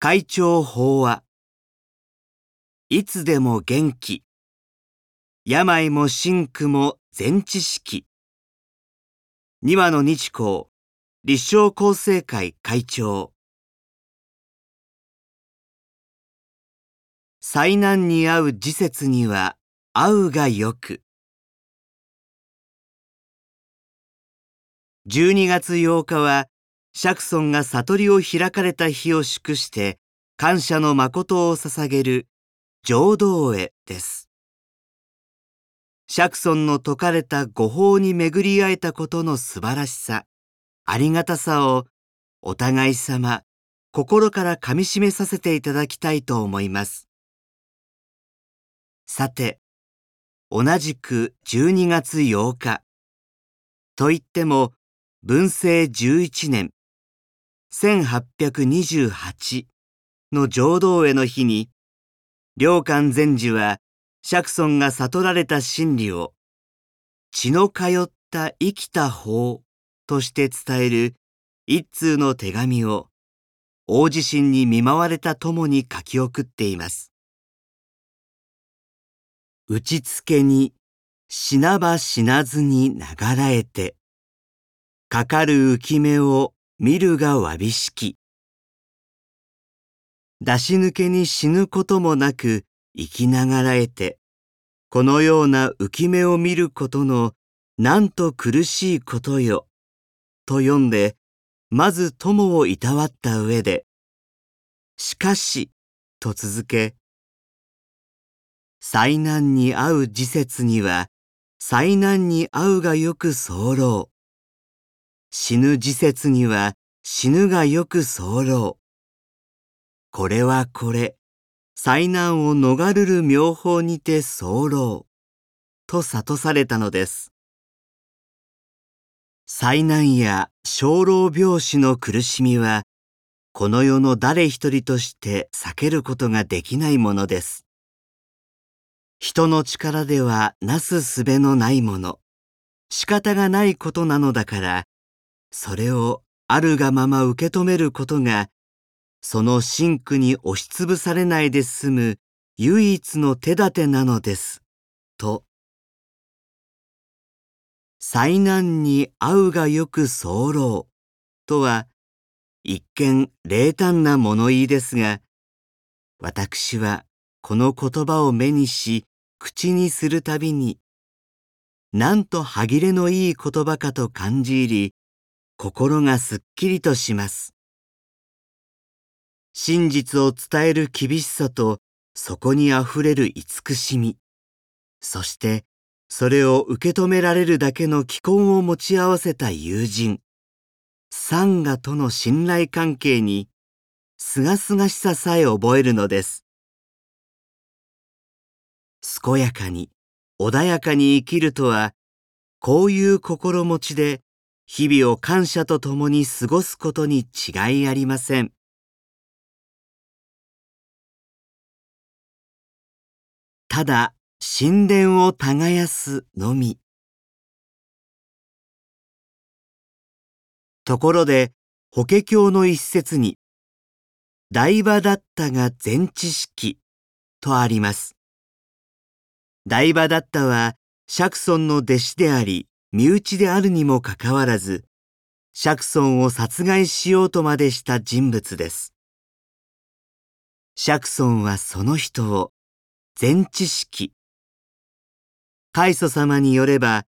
会長法話いつでも元気。病も真苦も全知識。二羽の日光立正厚生会会長。災難に遭う時節には会うがよく。12月8日は釈尊が悟りを開かれた日を祝して感謝の誠を捧げる浄土絵です。釈尊の説かれた御法に巡り会えたことの素晴らしさ、ありがたさをお互い様心からかみしめさせていただきたいと思います。さて、同じく12月8日。と言っても、文政11年1828の浄土への日に、良寛禅師は釈尊が悟られた真理を、血の通った生きた法として伝える一通の手紙を、大地震に見舞われた友に書き送っています。打ちつけに死なば死なずに流らえて、かかる浮き目を見るがわびしき。出し抜けに死ぬこともなく生きながらえて、このような浮き目を見ることのなんと苦しいことよ、と読んで、まず友をいたわった上で、しかし、と続け、災難に遭う時節には、災難に遭うがよく候。死ぬ時節には死ぬがよく候。これはこれ、災難を逃るる妙法にて候。と悟されたのです。災難や生老病死の苦しみは、この世の誰一人として避けることができないものです。人の力ではなすすべのないもの、仕方がないことなのだから、それをあるがまま受け止めることが、その真苦に押しつぶされないで済む唯一の手立てなのです。と。災難に遭うがよく候とは、一見冷淡な物言いですが、私はこの言葉を目にし、口にするたびに、なんと歯切れのいい言葉かと感じ入り、心がすっきりとします。真実を伝える厳しさと、そこにあふれる慈しみ、そしてそれを受け止められるだけの既婚を持ち合わせた友人、サンガとの信頼関係に、すがすがしささえ覚えるのです。健やかに、穏やかに生きるとは、こういう心持ちで日々を感謝とともに過ごすことに違いありません。ただ神殿を耕すのみ。ところで、法華経の一節に、大場だったが全知識とあります。大場だったは、釈尊の弟子であり、身内であるにもかかわらず、釈尊を殺害しようとまでした人物です。釈尊はその人を全知識。開祖様によれば、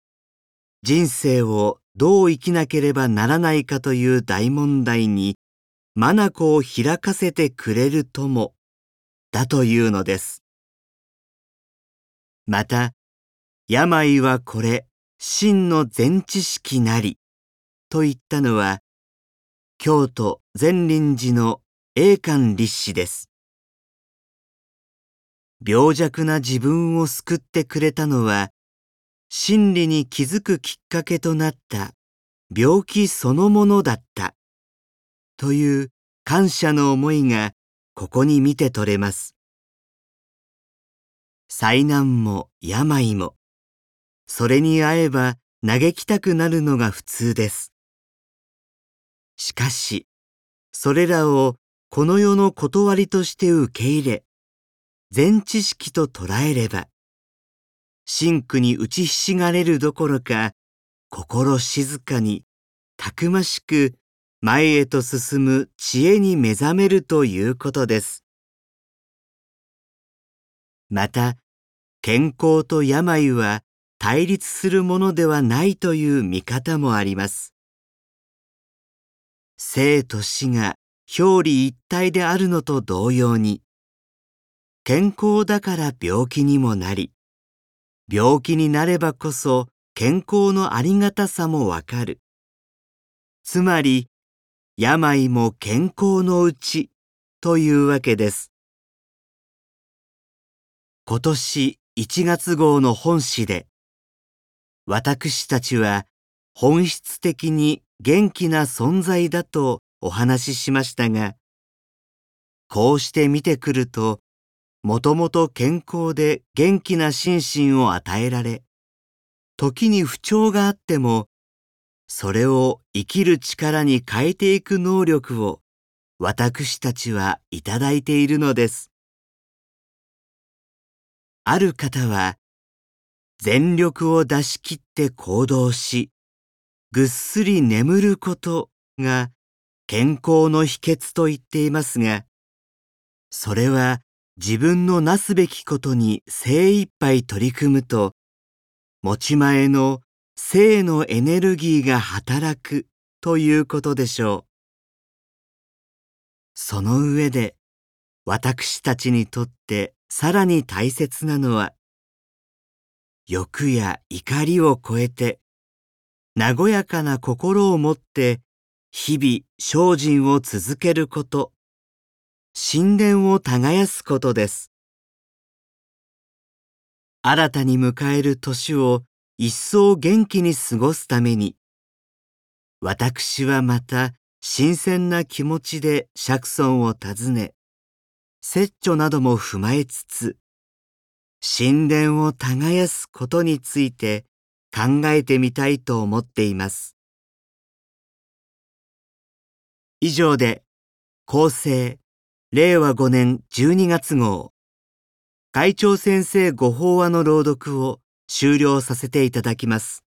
人生をどう生きなければならないかという大問題に、眼を開かせてくれるとも、だというのです。また、病はこれ、真の全知識なりと言ったのは京都善林寺の栄冠立志です。病弱な自分を救ってくれたのは真理に気づくきっかけとなった病気そのものだったという感謝の思いがここに見て取れます。災難も病もそれに会えば嘆きたくなるのが普通です。しかし、それらをこの世の断りとして受け入れ、全知識と捉えれば、真苦に打ちひしがれるどころか、心静かに、たくましく前へと進む知恵に目覚めるということです。また、健康と病は対立するものではないという見方もあります。生と死が表裏一体であるのと同様に、健康だから病気にもなり、病気になればこそ健康のありがたさもわかる。つまり、病も健康のうちというわけです。今年1月号の本誌で、私たちは本質的に元気な存在だとお話ししましたが、こうして見てくると、もともと健康で元気な心身を与えられ、時に不調があっても、それを生きる力に変えていく能力を私たちはいただいているのです。ある方は、全力を出し切って行動し、ぐっすり眠ることが健康の秘訣と言っていますが、それは自分のなすべきことに精一杯取り組むと、持ち前の性のエネルギーが働くということでしょう。その上で、私たちにとってさらに大切なのは、欲や怒りを超えて、和やかな心を持って日々精進を続けること。神殿を耕すことです。新たに迎える年を一層元気に過ごすために、私はまた新鮮な気持ちで釈尊を訪ね、説著なども踏まえつつ、神殿を耕すことについて考えてみたいと思っています。以上で、厚生令和5年12月号、会長先生ご法話の朗読を終了させていただきます。